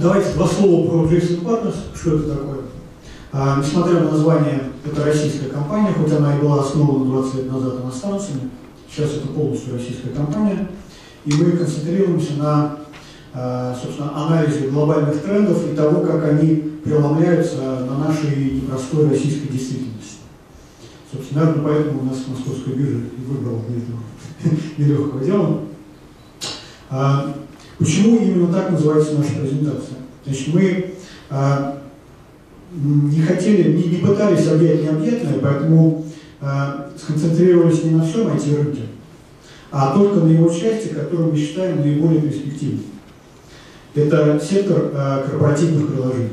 давайте два слова про Jason Partners, что это такое. А, несмотря на название, это российская компания, хоть она и была основана 20 лет назад иностранцами, сейчас это полностью российская компания, и мы концентрируемся на а, собственно, анализе глобальных трендов и того, как они преломляются на нашей непростой российской действительности. Собственно, наверное, поэтому у нас Московская биржа и выбрала для этого нелегкого дела. А, почему именно так называется наша презентация? Значит, мы а, не хотели, не, не пытались объять необъятное, поэтому а, сконцентрировались не на всем IT-рынке, а только на его части, которую мы считаем наиболее перспективной. Это сектор а, корпоративных приложений.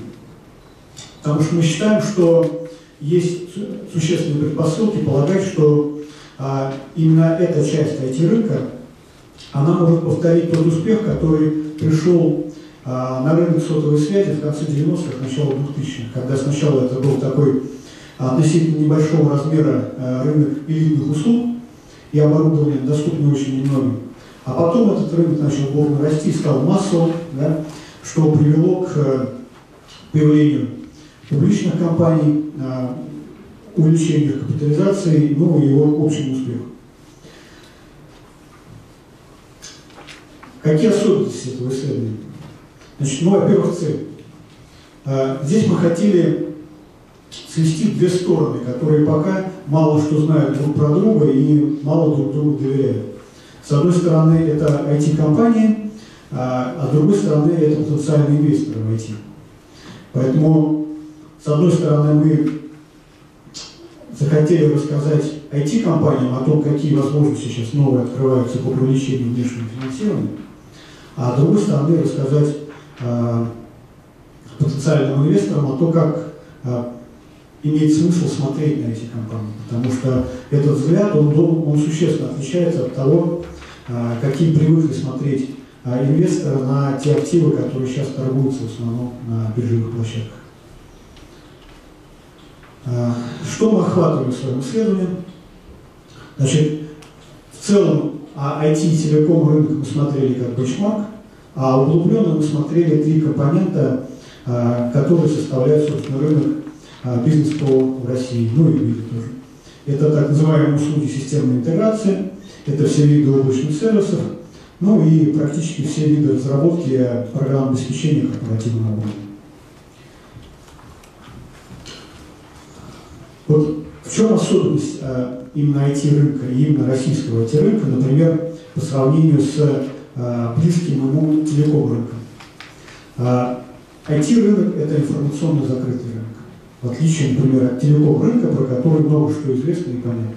Потому что мы считаем, что есть существенные предпосылки полагать, что а, именно эта часть IT-рынка, она может повторить тот успех, который пришел а, на рынок сотовой связи в конце 90-х, начало 2000-х, когда сначала это был такой относительно небольшого размера а, рынок элитных услуг и оборудования, доступный очень немногим. А потом этот рынок начал бурно расти, стал массовым, да, что привело к э, появлению публичных компаний, а, увеличению капитализации, ну и его общему успеху. Какие особенности этого исследования? Значит, ну, во-первых, цель. А, здесь мы хотели свести две стороны, которые пока мало что знают друг про друга и мало друг другу доверяют. С одной стороны, это IT-компании, а, а с другой стороны, это потенциальные инвесторы в IT. Поэтому, с одной стороны, мы захотели рассказать IT-компаниям о том, какие возможности сейчас новые открываются по привлечению внешнего финансирования, а с другой стороны, рассказать Э, потенциальным инвесторам о том, как э, имеет смысл смотреть на эти компании. Потому что этот взгляд, он, он существенно отличается от того, э, какие привыкли смотреть инвесторы на те активы, которые сейчас торгуются в основном на биржевых площадках. Что мы охватываем в своем исследовании? Значит, в целом IT и телеком рынок мы смотрели как бенчмарк, а углубленно мы смотрели три компонента, а, которые составляют, собственно, рынок а, бизнес ПО России, ну и мире тоже. Это так называемые услуги системной интеграции, это все виды облачных сервисов, ну и практически все виды разработки программ обеспечения корпоративного оборудования. Вот в чем особенность а, именно IT-рынка именно российского IT-рынка, например, по сравнению с Э, близким ему телеком рынком. IT-рынок – это информационно закрытый рынок, в отличие, например, от телеком рынка, про который много что известно и понятно.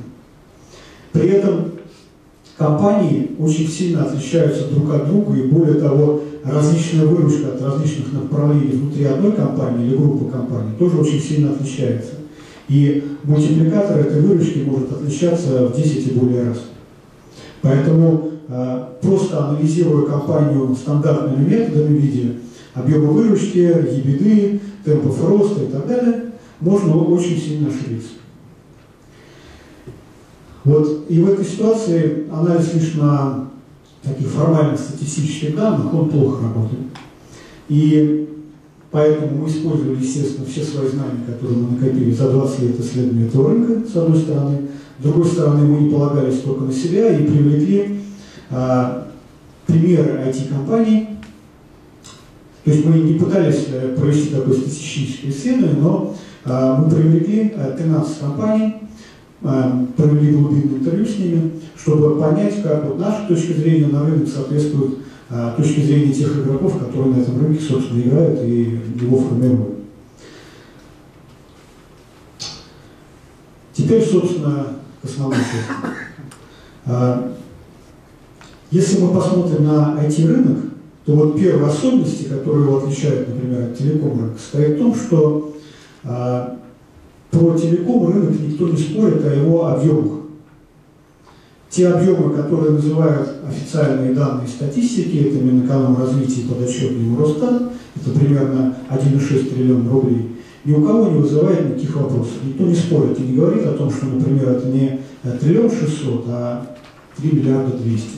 При этом компании очень сильно отличаются друг от друга, и более того, различная выручка от различных направлений внутри одной компании или группы компаний тоже очень сильно отличается. И мультипликатор этой выручки может отличаться в 10 и более раз. Поэтому Э, просто анализируя компанию стандартными методами в виде объема выручки, ебеды, темпов роста и так далее, можно очень сильно ошибиться. Вот, и в этой ситуации анализ лишь на таких формальных статистических данных, он плохо работает. И поэтому мы использовали, естественно, все свои знания, которые мы накопили за 20 лет исследования этого рынка, с одной стороны. С другой стороны, мы не полагались только на себя и привлекли а, примеры IT-компаний. То есть мы не пытались э, провести такое статистическое исследование, но а, мы привлекли 13 э, компаний, провели глубинное интервью с ними, чтобы понять, как вот наша точка зрения на рынок соответствует точке зрения тех игроков, которые на этом рынке, собственно, играют и его формируют. Теперь, собственно, к основной части. Если мы посмотрим на IT-рынок, то вот первые особенности, которые его отличают, например, от телеком рынка, состоят в том, что а, про телеком рынок никто не спорит о его объемах. Те объемы, которые называют официальные данные статистики, это Минэкономразвитие подотчетный ему Росстат, это примерно 1,6 триллиона рублей, ни у кого не вызывает никаких вопросов. Никто не спорит и не говорит о том, что, например, это не триллион шестьсот, а 3 миллиарда 200.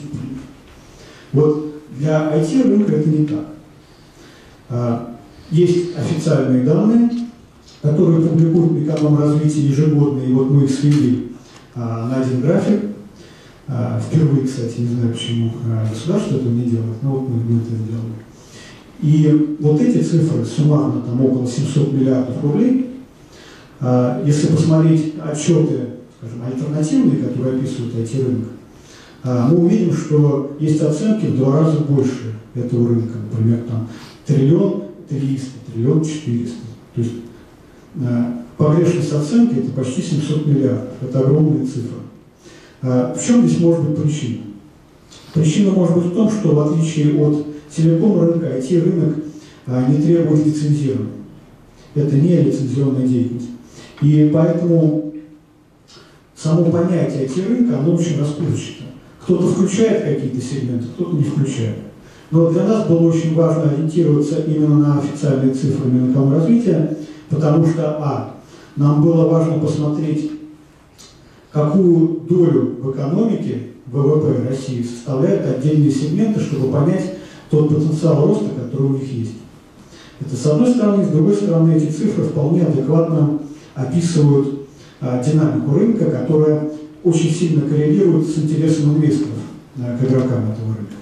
Вот для IT-рынка это не так. Есть официальные данные, которые публикуют эконом-развитие ежегодно, и вот мы их свели на один график. Впервые, кстати, не знаю, почему государство этого не делает, но вот мы, мы это сделали. И вот эти цифры суммарно там около 700 миллиардов рублей, а, если посмотреть отчеты, скажем, альтернативные, которые описывают IT-рынок, а, мы увидим, что есть оценки в два раза больше этого рынка. Например, там триллион триста, триллион четыреста. То есть а, погрешность оценки это почти 700 миллиардов. Это огромная цифра. В чем здесь может быть причина? Причина может быть в том, что в отличие от телеком рынка, IT-рынок не требует лицензирования. Это не лицензионная деятельность. И поэтому само понятие IT-рынка, оно очень расплывчато. Кто-то включает какие-то сегменты, кто-то не включает. Но для нас было очень важно ориентироваться именно на официальные цифры Минэкономразвития, потому что, а, нам было важно посмотреть, какую долю в экономике ВВП России составляют отдельные сегменты, чтобы понять тот потенциал роста, который у них есть. Это с одной стороны, с другой стороны, эти цифры вполне адекватно описывают а, динамику рынка, которая очень сильно коррелирует с интересом инвесторов а, к игрокам этого рынка.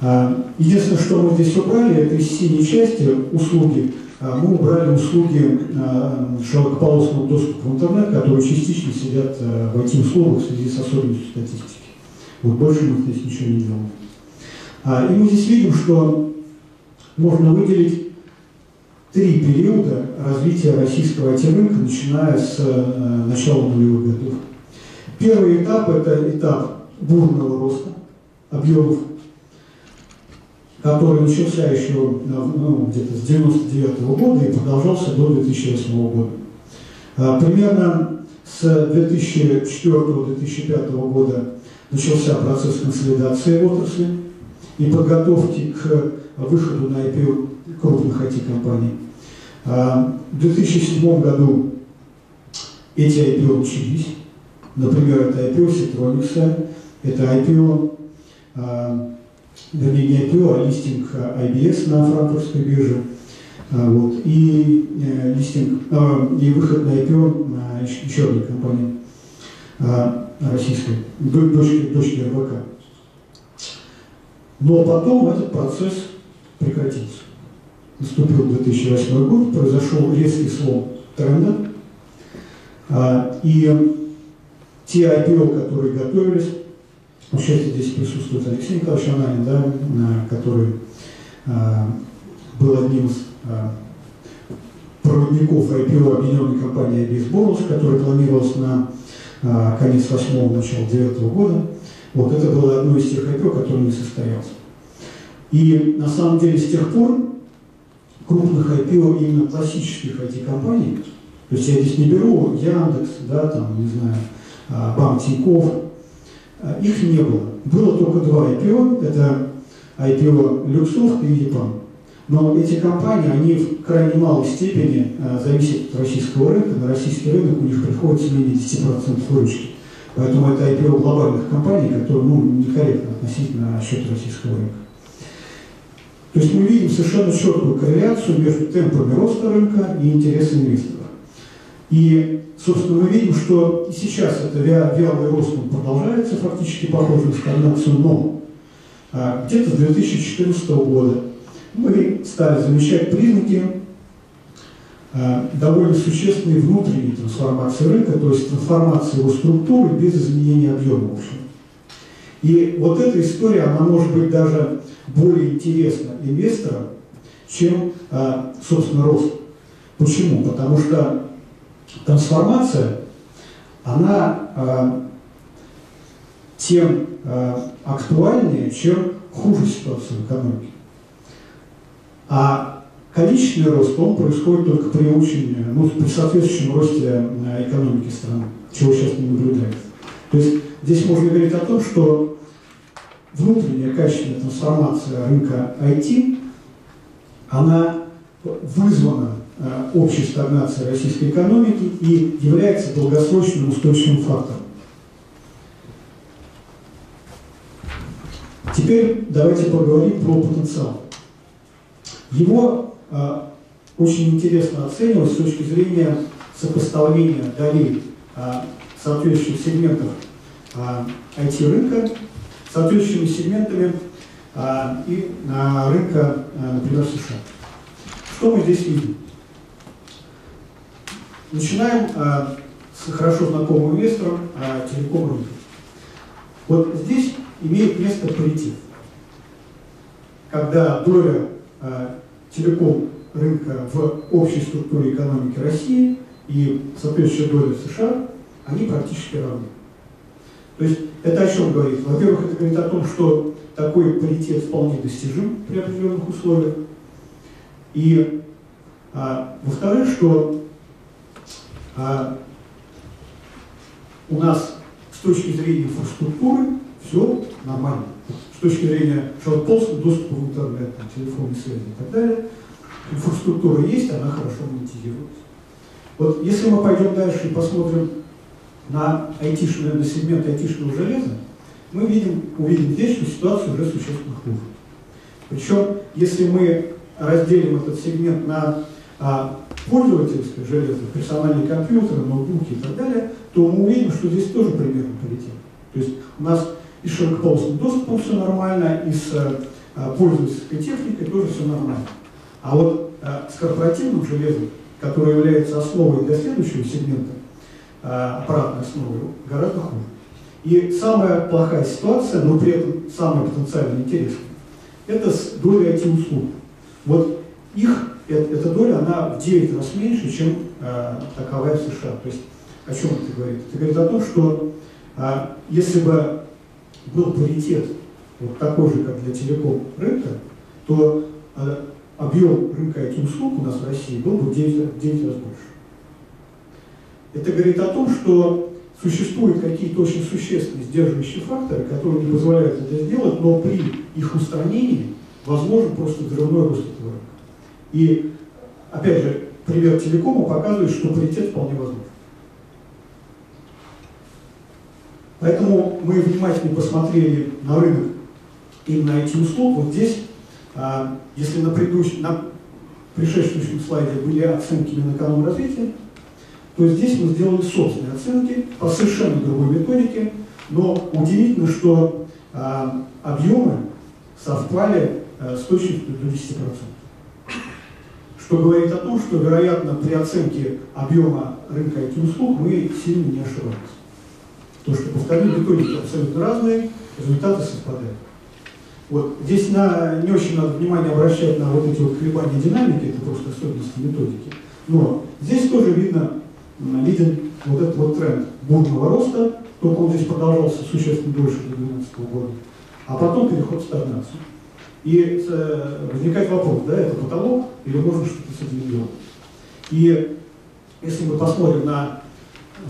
А, единственное, что мы здесь убрали, это из синей части услуги. А, мы убрали услуги а, широкополосного доступа в интернет, которые частично сидят а, в IT-услугах в связи с особенностью статистики. Вот больше мы здесь ничего не делаем. И мы здесь видим, что можно выделить три периода развития российского IT-рынка, начиная с начала нулевых годов. Первый этап – это этап бурного роста объемов, который начался еще ну, где-то с 99 -го года и продолжался до 2008 года. А, примерно с 2004-2005 года начался процесс консолидации отрасли и подготовки к выходу на IPO крупных IT-компаний. А, в 2007 году эти IPO начались. Например, это IPO Citronics, это IPO, а, вернее не IPO, а листинг IBS на франкфуртской бирже. А, вот, и э, листинг, и выход на IPO еще одной компании российской, дочки, дочки РБК. Но потом этот процесс прекратился наступил 2008 год, произошел резкий слом тренда, а, и те IPO, которые готовились, сейчас здесь присутствует Алексей Николаевич Ананин, да, который а, был одним из а, проводников IPO объединенной компании IBS Bonus, которая планировалась на конец 8 начало 9 года. Вот это было одно из тех IPO, которое не состоялось. И на самом деле с тех пор крупных IPO именно классических IT-компаний, то есть я здесь не беру Яндекс, да, там, не знаю, а, Банк Тинькофф, а, их не было. Было только два IPO, это IPO Люксофт и EPAM. Но эти компании, они в крайне малой степени а, зависят от российского рынка, на российский рынок у них приходится менее 10% выручки. Поэтому это IPO глобальных компаний, которые ну, некорректно относительно счет российского рынка. То есть мы видим совершенно четкую корреляцию между темпами роста рынка и интересами инвесторов. И, собственно, мы видим, что и сейчас это вялый рост продолжается, фактически похоже на стагнацию, но а, где-то с 2014 года мы стали замечать признаки а, довольно существенной внутренней трансформации рынка, то есть трансформации его структуры без изменения объема в общем. И вот эта история, она может быть даже более интересна инвесторам, чем, а, собственно, рост. Почему? Потому что трансформация, она а, тем а, актуальнее, чем хуже ситуация в экономике. А количественный рост, он происходит только при очень, ну, при соответствующем росте экономики страны, чего сейчас не наблюдается. То есть здесь можно говорить о том, что внутренняя качественная трансформация рынка IT, она вызвана э, общей стагнацией российской экономики и является долгосрочным устойчивым фактором. Теперь давайте поговорим про потенциал. Его э, очень интересно оценивать с точки зрения сопоставления долей э, соответствующих сегментов э, IT-рынка соответствующими сегментами э, и э, рынка, э, например, США. Что мы здесь видим? Начинаем э, с хорошо знакомым инвестором э, телеком рынка. Вот здесь имеет место паритет. Когда доля э, телеком рынка в общей структуре экономики России и соответствующая доля США, они практически равны. То есть это о чем говорит? Во-первых, это говорит о том, что такой паритет вполне достижим при определенных условиях. И а, во-вторых, что у нас с точки зрения инфраструктуры все нормально. С точки зрения широкополосного доступа в интернет, там, телефонной связи и так далее, инфраструктура есть, она хорошо монетизируется. Вот если мы пойдем дальше и посмотрим на айтишный, на сегмент айтишного железа, мы видим, увидим здесь, что ситуация уже существенно хуже. Причем, если мы разделим этот сегмент на а, пользовательское железо, персональные компьютеры, ноутбуки и так далее, то мы увидим, что здесь тоже примерно полетело. То есть у нас и с широкополосным доступом все нормально, и с а, пользовательской техникой тоже все нормально. А вот а, с корпоративным железом, которое является основой для следующего сегмента, а, аппаратной основой, гораздо хуже. И самая плохая ситуация, но при этом самая потенциально интересная, это с долей IT-услуг. Вот их эта, доля, она в 9 раз меньше, чем э, таковая в США. То есть о чем это говорит? Это говорит о том, что э, если бы был паритет вот такой же, как для телеком рынка, то э, объем рынка этих услуг у нас в России был бы в 9, 9 раз больше. Это говорит о том, что существуют какие-то очень существенные сдерживающие факторы, которые не позволяют это сделать, но при их устранении возможен просто взрывной рост этого рынка. И, опять же, пример телекома показывает, что паритет вполне возможен. Поэтому мы внимательно посмотрели на рынок именно IT-услуг. Вот здесь, а, если на, предыдущем, на предшествующем слайде были оценки Минэкономразвития, то здесь мы сделали собственные оценки по совершенно другой методике, но удивительно, что а, объемы совпали а, с точностью до 10% что говорит о том, что, вероятно, при оценке объема рынка IT-услуг мы сильно не ошибались. То, что, повторю, методики абсолютно разные, результаты совпадают. Вот. Здесь на, не очень надо внимание обращать на вот эти вот колебания динамики, это просто особенности методики. Но здесь тоже видно, виден вот этот вот тренд бурного роста, только он здесь продолжался существенно дольше до 2012 года, а потом переход в стагнацию. И э, возникает вопрос, да, это потолок, или можно что-то с этим делать. И если мы посмотрим на,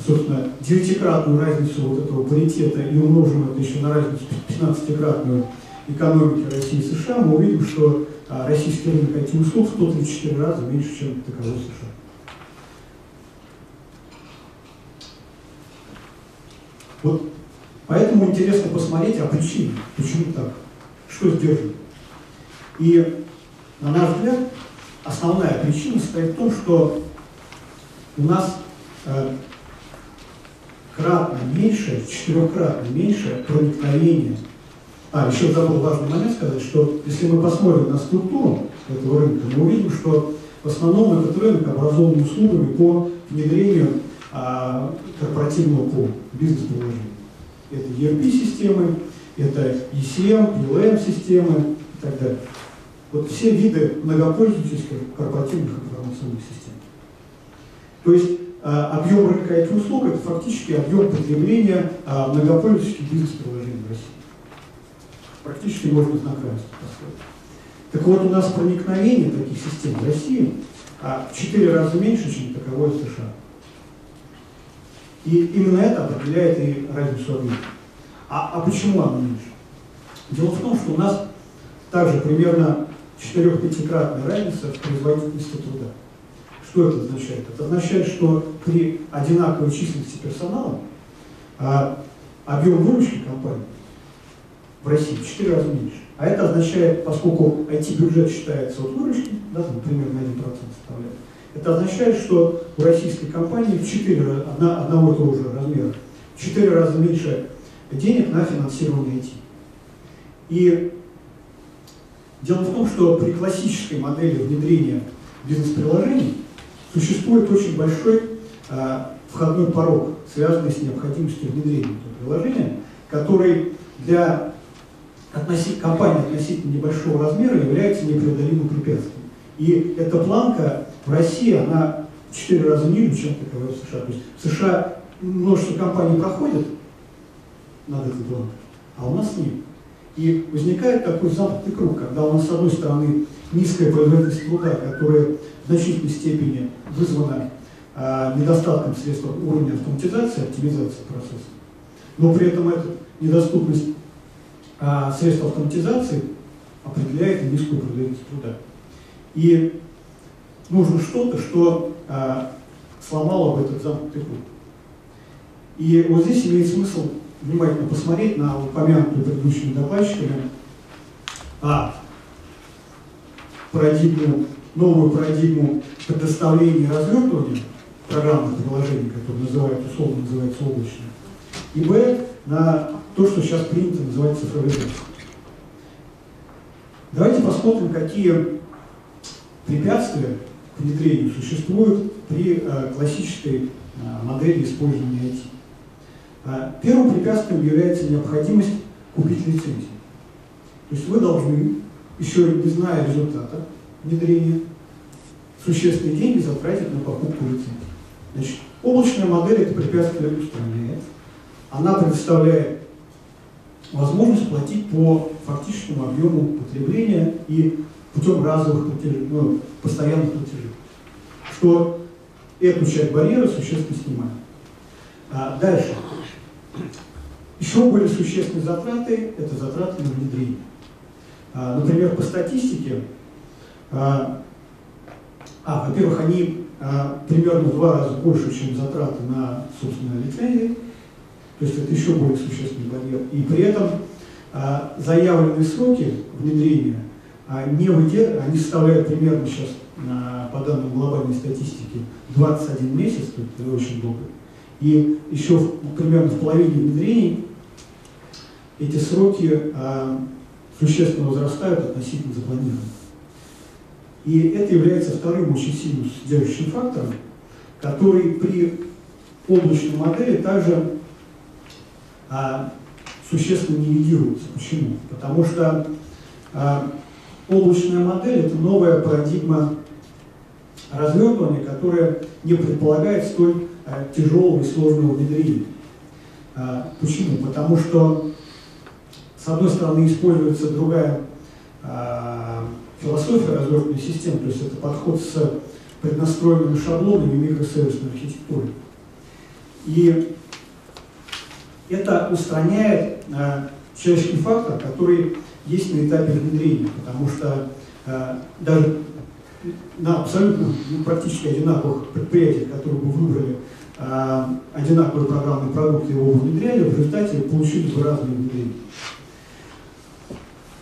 собственно, девятикратную разницу вот этого паритета и умножим это еще на разницу 15-кратную экономики России и США, мы увидим, что а, российский рынок IT-услуг в 134 раза меньше, чем таковой США. Вот поэтому интересно посмотреть, а причины, почему так, что сдерживает. И, на наш взгляд, основная причина состоит в том, что у нас э, кратно меньше, четырехкратно меньше проникновение. А, еще забыл важный момент сказать, что если мы посмотрим на структуру этого рынка, мы увидим, что в основном этот рынок образован услугами по внедрению а, корпоративного по бизнес-приложения. Это ERP-системы, это ECM, PLM-системы и так далее. Вот все виды многопользовательских корпоративных информационных систем. То есть а, объем рынка этих услуг это фактически объем потребления а, многопользовательских бизнес-приложений в России. Практически можно знак равенства поставить. Так вот, у нас проникновение таких систем в России а, в 4 раза меньше, чем таковое в США. И именно это определяет и разницу объема. А, а почему она меньше? Дело в том, что у нас также примерно 4-5-кратная разница в производительности труда. Что это означает? Это означает, что при одинаковой численности персонала а, объем выручки компании в России, в 4 раза меньше. А это означает, поскольку IT-бюджет считается от выручки, да, там, примерно 1% составляет, это означает, что у российской компании в 4 раза, одного и того же размера, в 4 раза меньше денег на финансирование IT. И дело в том, что при классической модели внедрения бизнес-приложений существует очень большой а, входной порог, связанный с необходимостью внедрения этого приложения, который для относить, компании относительно небольшого размера является непреодолимым препятствием. И эта планка в России, она в 4 раза ниже, чем таковая в США. То есть в США множество компаний проходит над этой планкой, а у нас нет. И возникает такой замкнутый круг, когда у нас, с одной стороны, низкая производительность труда, которая в значительной степени вызвана а, недостатком средств уровня автоматизации, оптимизации процесса, но при этом эта недоступность а, средств автоматизации определяет низкую производительность труда. И нужно что-то, что а, сломало бы этот замкнутый круг. И вот здесь имеет смысл внимательно посмотреть на упомянутую предыдущими докладчиками а, парадигму, новую парадигму предоставления и развертывания программных приложений, которые называют, условно называется облачным, и б, на то, что сейчас принято называть цифровизацией. Давайте посмотрим, какие препятствия к внедрению существуют при э, классической э, модели использования IT. А первым препятствием является необходимость купить лицензию. То есть вы должны, еще не зная результата внедрения, существенные деньги затратить на покупку лицензии. Значит, облачная модель это препятствие устраняет. Она предоставляет возможность платить по фактическому объему потребления и путем разовых платежей, ну, постоянных платежей, что эту часть барьера существенно снимает. А дальше. Еще более существенные затраты – это затраты на внедрение. А, например, по статистике, а, а во-первых, они а, примерно в два раза больше, чем затраты на, собственно, лицензии, то есть это еще более существенный барьер. И при этом заявленные сроки внедрения не выдерживают, они составляют примерно сейчас, по данным глобальной статистики, 21 месяц, то есть это очень долго. И еще примерно в половине внедрений эти сроки а, существенно возрастают относительно запланированных. И это является вторым очень сильным содержащим фактором, который при облачной модели также а, существенно нивелируется. Почему? Потому что а, облачная модель – это новая парадигма развертывания, которая не предполагает столь тяжелого и сложного внедрения. А, почему? Потому что, с одной стороны, используется другая а, философия развертывания систем, то есть это подход с преднастроенными шаблонами микросервисной архитектурой. И это устраняет э, человеческий фактор, который есть на этапе внедрения, потому что э, даже на абсолютно ну, практически одинаковых предприятиях, которые бы выбрали э, одинаковые программные продукты и его внедряли, в результате получили бы разные внедрения.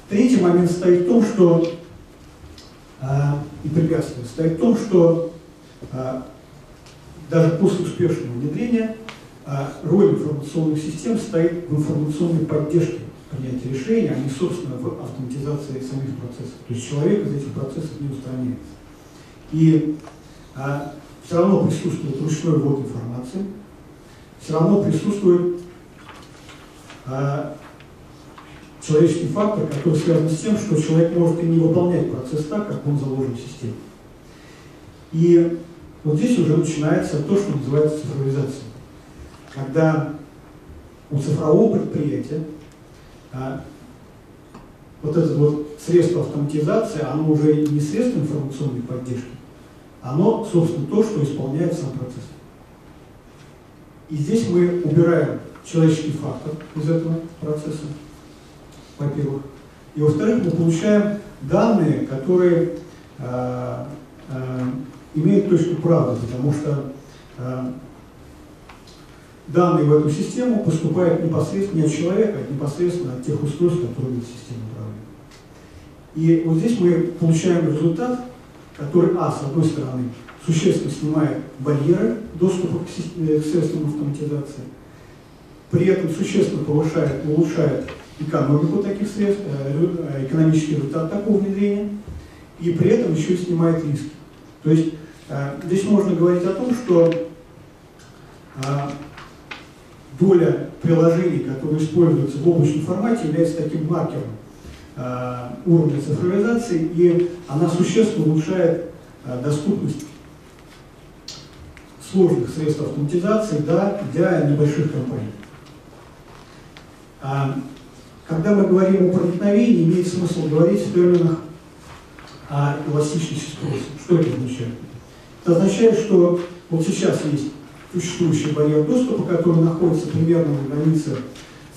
Третий момент стоит в том, что э, и препятствие стоит в том, что э, даже после успешного внедрения роль информационных систем стоит в информационной поддержке принятия решений, а не, собственно, в автоматизации самих процессов. То есть человек из этих процессов не устраняется. И а, все равно присутствует ручной ввод информации, все равно присутствует а, человеческий фактор, который связан с тем, что человек может и не выполнять процесс так, как он заложен в системе. И вот здесь уже начинается то, что называется цифровизация когда у цифрового предприятия вот это вот средство автоматизации, оно уже не средство информационной поддержки, оно, собственно, то, что исполняет сам процесс. И здесь мы убираем человеческий фактор из этого процесса, во-первых. И во-вторых, мы получаем данные, которые э, э, имеют точку правды, потому что э, данные в эту систему поступают непосредственно не от человека, а непосредственно от тех устройств, которые эта система управляет. И вот здесь мы получаем результат, который, а, с одной стороны, существенно снимает барьеры доступа к, э, к средствам автоматизации, при этом существенно повышает, улучшает экономику таких средств, э, экономический результат такого внедрения, и при этом еще и снимает риски. То есть э, здесь можно говорить о том, что доля приложений, которые используются в облачном формате, является таким маркером уровня цифровизации, и она существенно улучшает доступность сложных средств автоматизации да, для небольших компаний. А, когда мы говорим о проникновении, имеет смысл говорить в терминах о эластичности спроса. Что это означает? Это означает, что вот сейчас есть существующий барьер доступа, который находится примерно на границе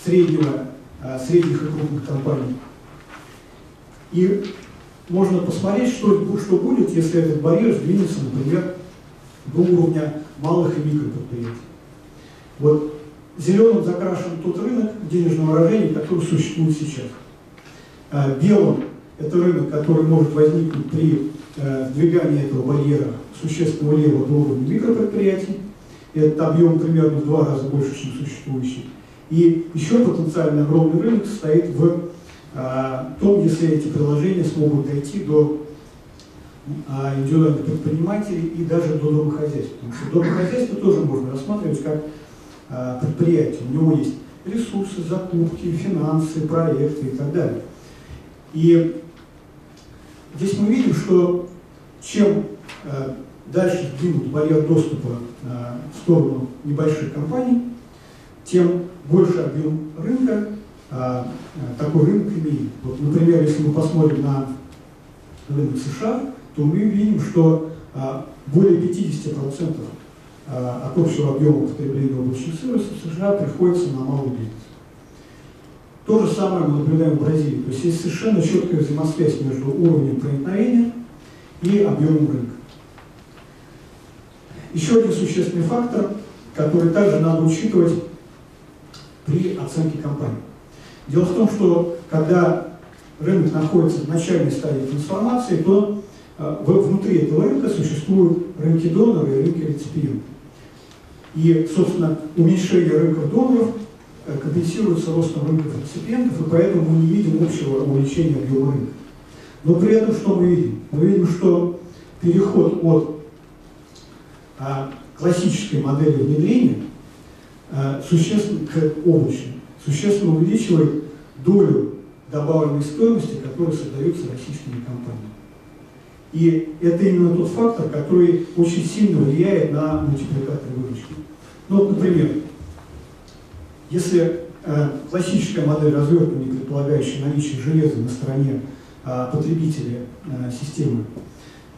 среднего, а, средних и крупных компаний. И можно посмотреть, что, что будет, если этот барьер сдвинется, например, до уровня малых и микропредприятий. Вот зеленым закрашен тот рынок денежного выражения, который существует сейчас. А белым – это рынок, который может возникнуть при э, сдвигании этого барьера существенно влево до уровня микропредприятий. Это объем примерно в два раза больше, чем существующий. И еще потенциально огромный рынок состоит в э, том, если эти приложения смогут дойти до а, индивидуальных предпринимателей и даже до домохозяйств. Потому что домохозяйство тоже можно рассматривать как а, предприятие. У него есть ресурсы, закупки, финансы, проекты и так далее. И здесь мы видим, что чем а, дальше двинут барьер доступа в сторону небольших компаний, тем больше объем рынка такой рынок имеет. Вот, например, если мы посмотрим на рынок США, то мы видим, что более 50% а, от общего объема потребления облачных сервисов в США приходится на малый бизнес. То же самое мы наблюдаем в Бразилии. То есть есть совершенно четкая взаимосвязь между уровнем проникновения и объемом рынка. Еще один существенный фактор, который также надо учитывать при оценке компании. Дело в том, что когда рынок находится в начальной стадии трансформации, то а, внутри этого рынка существуют рынки доноров и рынки реципиентов. И, собственно, уменьшение рынков доноров э, компенсируется ростом рынков реципиентов, и поэтому мы не видим общего увеличения объема рынка. Но при этом что мы видим? Мы видим, что переход от классической модели внедрения а, существенно, к облачной существенно увеличивает долю добавленной стоимости, которая создается российскими компаниями. И это именно тот фактор, который очень сильно влияет на мультипликатор выручки. Ну, вот, например, если э, классическая модель развертывания, предполагающая наличие железа на стороне э, потребителя э, системы,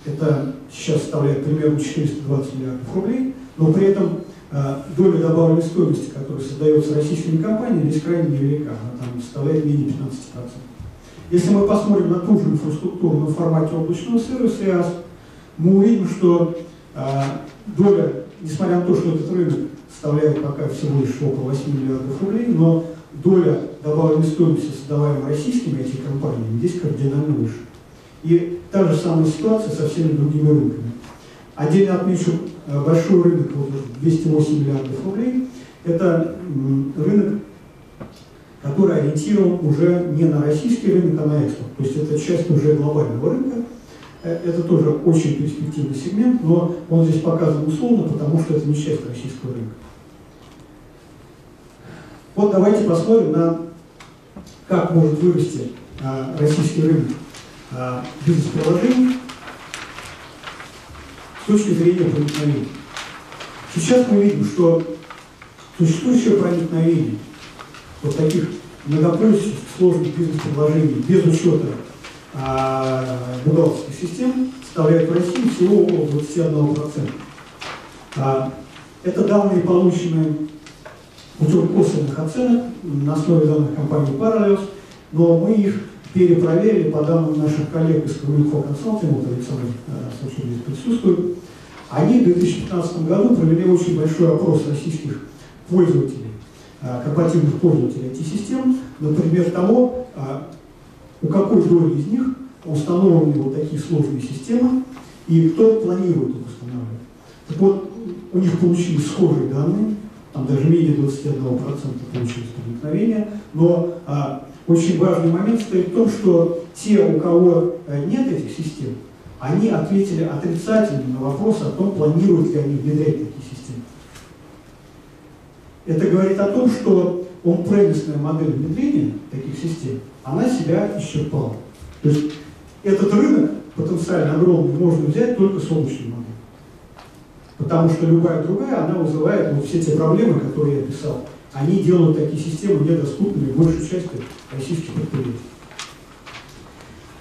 это сейчас составляет примерно 420 миллиардов рублей, но при этом э, доля добавленной стоимости, которая создается российскими компаниями, здесь крайне невелика, она там составляет менее 15%. Если мы посмотрим на ту же инфраструктуру на формате облачного сервиса IaaS, мы увидим, что э, доля, несмотря на то, что этот рынок составляет пока всего лишь около 8 миллиардов рублей, но доля добавленной стоимости, создаваемой российскими IT-компаниями, здесь кардинально выше. И та же самая ситуация со всеми другими рынками. Отдельно отмечу э, большой рынок, вот 208 миллиардов рублей. Это рынок который ориентирован уже не на российский рынок, а на экспорт. То есть это часть уже глобального рынка. Э, это тоже очень перспективный сегмент, но он здесь показан условно, потому что это не часть российского рынка. Вот давайте посмотрим на как может вырасти а, российский рынок бизнес-приложений с точки зрения проникновения. Сейчас мы видим, что существующее проникновение вот таких многопрочных сложных бизнес-предложений без учета а, бухгалтерских систем составляет в России всего около 21%. А, это данные, полученные путем косвенных оценок на основе данных компании Parallels, но мы их перепроверили по данным наших коллег из Коммунифо Консалтинг, вот Александр Сочи здесь присутствует. Они в 2015 году провели очень большой опрос российских пользователей, а, корпоративных пользователей IT-систем, например, того, а, у какой доли из них установлены вот такие сложные системы и кто планирует их устанавливать. Так вот, у них получились схожие данные, там даже менее 21% получилось проникновение, но очень важный момент стоит в том, что те, у кого э, нет этих систем, они ответили отрицательно на вопрос о том, планируют ли они внедрять такие системы. Это говорит о том, что он-премисная модель внедрения таких систем, она себя исчерпала. То есть этот рынок потенциально огромный можно взять только с облачной моделью. Потому что любая другая, она вызывает вот все те проблемы, которые я описал. Они делают такие системы недоступными большей части российских предприятий.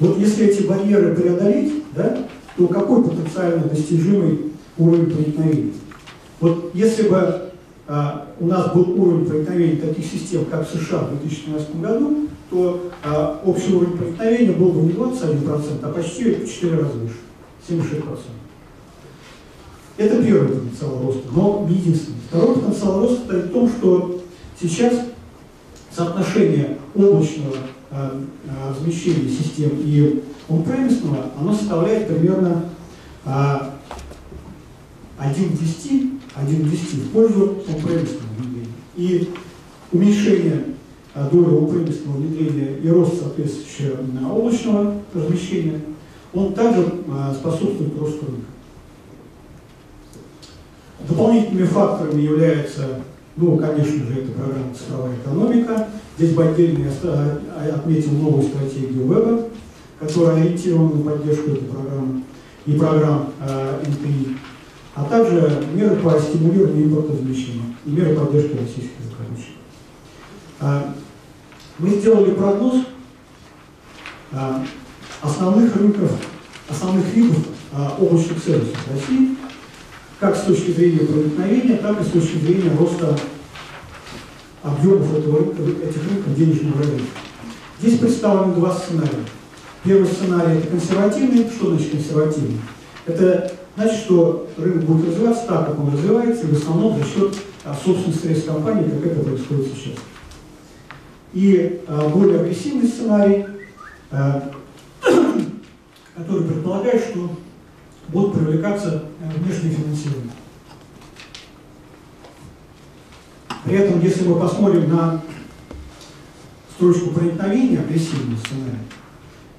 Вот если эти барьеры преодолеть, да, то какой потенциально достижимый уровень проникновения? Вот если бы а, у нас был уровень проникновения таких систем, как в США в 2013 году, то а, общий уровень проникновения был бы не 21%, а почти в 4 раза выше, 76%. Это первый потенциал роста, но единственный. Второй потенциал роста в том, что сейчас соотношение облачного э, размещения систем и он-премисного, оно составляет примерно э, 1 к 10, 1 к 10 в пользу он-премисного внедрения. И уменьшение э, доли он-премисного внедрения и рост соответствующего облачного размещения, он также э, способствует росту рынка. Дополнительными факторами являются, ну, конечно же, это программа «Цифровая экономика». Здесь бы отдельно я отметил новую стратегию веба, которая ориентирована на поддержку этой программы и программ э, НТИ, а также меры по стимулированию импортозамещения и меры поддержки российских закупщиков. Э, мы сделали прогноз э, основных рынков, основных видов э, облачных сервисов России как с точки зрения проникновения, так и с точки зрения роста объемов этого этих рынков денежного рынка. Здесь представлены два сценария. Первый сценарий – это консервативный. Что значит консервативный? Это значит, что рынок будет развиваться так, как он развивается, и в основном за счет а, собственных средств компании, как это происходит сейчас. И а, более агрессивный сценарий, а, который предполагает, что будут привлекаться э, внешние финансирования. При этом, если мы посмотрим на строчку проникновения, агрессивный сценарий,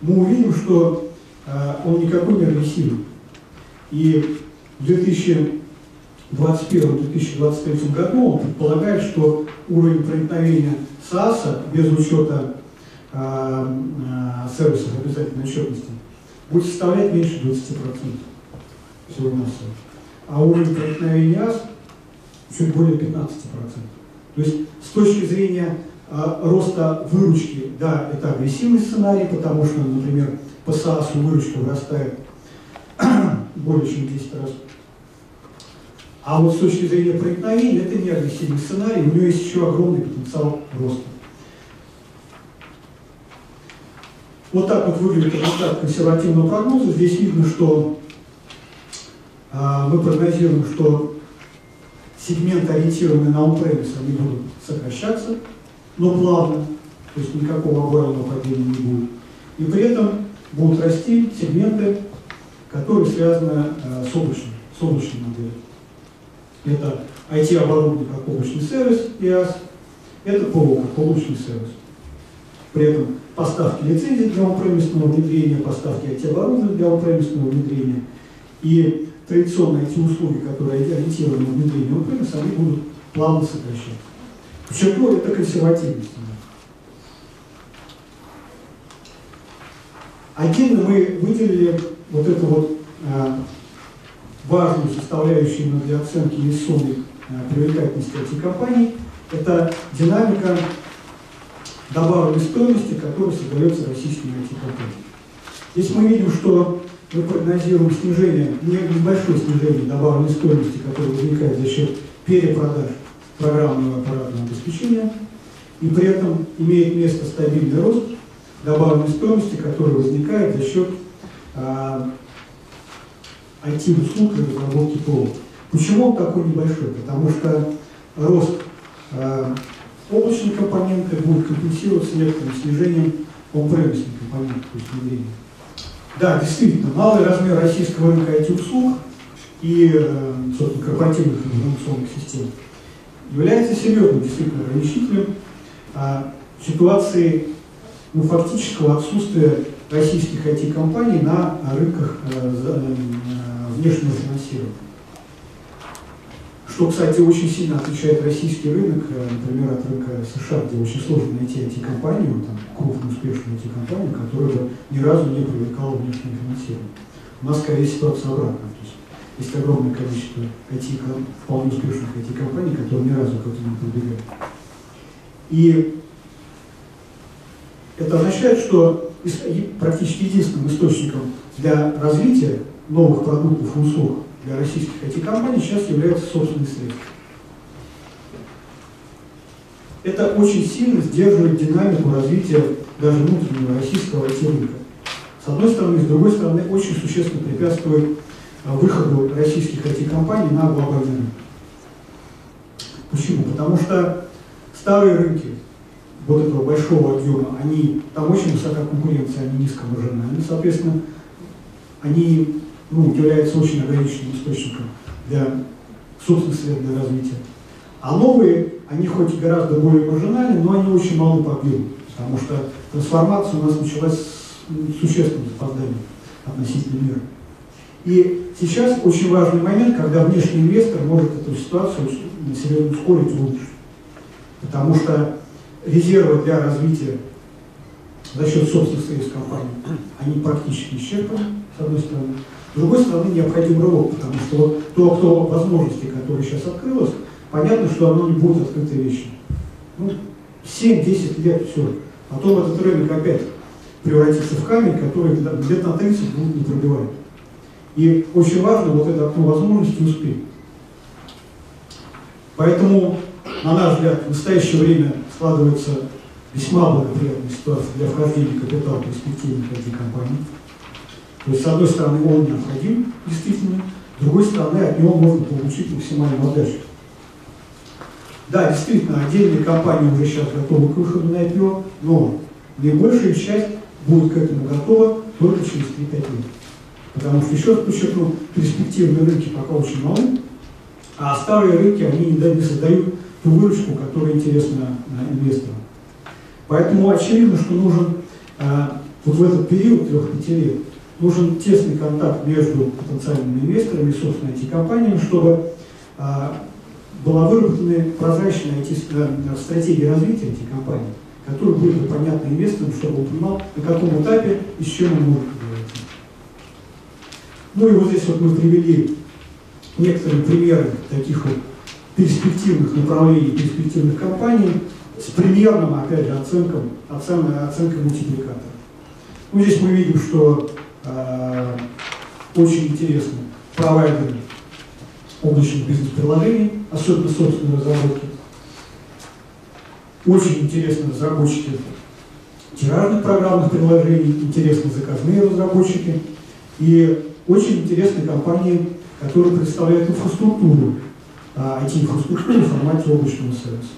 мы увидим, что э, он никакой не агрессивный. И в 2021-2023 году он предполагает, что уровень проникновения САСа без учета э, сервисов обязательной отчетности будет составлять меньше 20% всего нашего. А уровень проникновения АС чуть более 15%. То есть с точки зрения а, роста выручки, да, это агрессивный сценарий, потому что, например, по САСу выручка вырастает более чем 10 раз. А вот с точки зрения проникновения это не агрессивный сценарий, у него есть еще огромный потенциал роста. Вот так вот выглядит результат консервативного прогноза. Здесь видно, что мы прогнозируем, что сегменты, ориентированные на on-premise, они будут сокращаться, но плавно, то есть никакого обвального падения не будет. И при этом будут расти сегменты, которые связаны э, с, облачной, с облачной моделью. Это IT-оборудование как облачный сервис, IaaS, это ПО как облачный сервис. При этом поставки лицензий для on-premise внедрения, поставки IT-оборудования для on-premise внедрения и традиционные эти услуги, которые ориентированы на внедрение on они будут плавно сокращаться. Подчеркну, это консервативность. Отдельно мы выделили вот эту вот э, важную составляющую для оценки инвестиционной э, привлекательности этих компаний. Это динамика добавленной стоимости, которая создается российскими IT-компаниями. Здесь мы видим, что мы прогнозируем снижение, небольшое снижение добавленной стоимости, которое возникает за счет перепродаж программного аппаратного обеспечения, и при этом имеет место стабильный рост добавленной стоимости, который возникает за счет а, IT-услуг и разработки ПО. Почему он такой небольшой? Потому что рост э, облачные компоненты будут компенсироваться некоторым снижением он-премисных компонентов, то есть внедрения. Да, действительно, малый размер российского рынка IT-услуг и, э, собственно, корпоративных информационных систем является серьезным действительно ограничителем а, ситуации ну, фактического отсутствия российских IT-компаний на рынках э, э, внешнего финансирования. Что, кстати, очень сильно отличает российский рынок, э, например, от рынка США, где очень сложно найти IT-компанию, там, крупную успешную IT-компанию, которая бы ни разу не привлекала внешнее финансирование. У нас скорее ситуация обратная. То есть, есть огромное количество IT, вполне успешных IT-компаний, которые ни разу к этому не прибегают. И это означает, что практически единственным источником для развития новых продуктов и услуг для российских IT-компаний сейчас является собственные средства. Это очень сильно сдерживает динамику развития даже внутреннего российского IT-рынка. С одной стороны, с другой стороны, очень существенно препятствует а, выходу российских IT-компаний на глобальный рынок. Почему? Потому что старые рынки, вот этого большого объема, они, там очень высокая конкуренция, они низкомаржинальны, соответственно, они ну, являются очень ограниченным источником для собственных средств для развития. А новые, они хоть и гораздо более маржинальны, но они очень малы по объему, потому что трансформация у нас началась с существенным запозданием относительно мира. И сейчас очень важный момент, когда внешний инвестор может эту ситуацию серьезно ускорить, улучшить. Потому что резервы для развития за счет собственных средств компании, они практически исчерпаны, с одной стороны. С другой стороны, необходим рывок, потому что то, кто возможности, которые сейчас открылось, понятно, что оно не будет открыто вечно. Ну, 7-10 лет, все. Потом этот рынок опять превратится в камень, который лет на 30 будет не пробивать. И очень важно вот это окно возможности успеть. Поэтому, на наш взгляд, в настоящее время складывается весьма благоприятная ситуация для вхождения капитала перспективных этих компаний. То есть, с одной стороны, он необходим, действительно, с другой стороны, от него можно получить максимальную отдачу. Да, действительно, отдельные компании уже сейчас готовы к выходу на IPO, но наибольшая часть будет к этому готова только через 3-5 лет. Потому что, еще раз подчеркну, перспективные рынки пока очень малы, а старые рынки, они не создают ту выручку, которая интересна инвесторам. Поэтому очевидно, что нужен а, вот в этот период 3-5 лет нужен тесный контакт между потенциальными инвесторами и, собственно, IT-компаниями, чтобы а, была выработана прозрачная IT-стратегия развития этих компаний, которая будет понятна инвесторам, чтобы он понимал, на каком этапе и с чем он может говорить. Ну и вот здесь вот мы привели некоторые примеры таких вот перспективных направлений, перспективных компаний с примерным, опять же, оценком, оценкой, оценкой мультипликатора. Ну, здесь мы видим, что э, очень интересны провайдеры облачных бизнес-приложений, особенно собственной разработки. Очень интересны разработчики тиражных программных приложений, интересны заказные разработчики и очень интересны компании, которые представляют инфраструктуру, IT-инфраструктуру в формате облачного сервиса.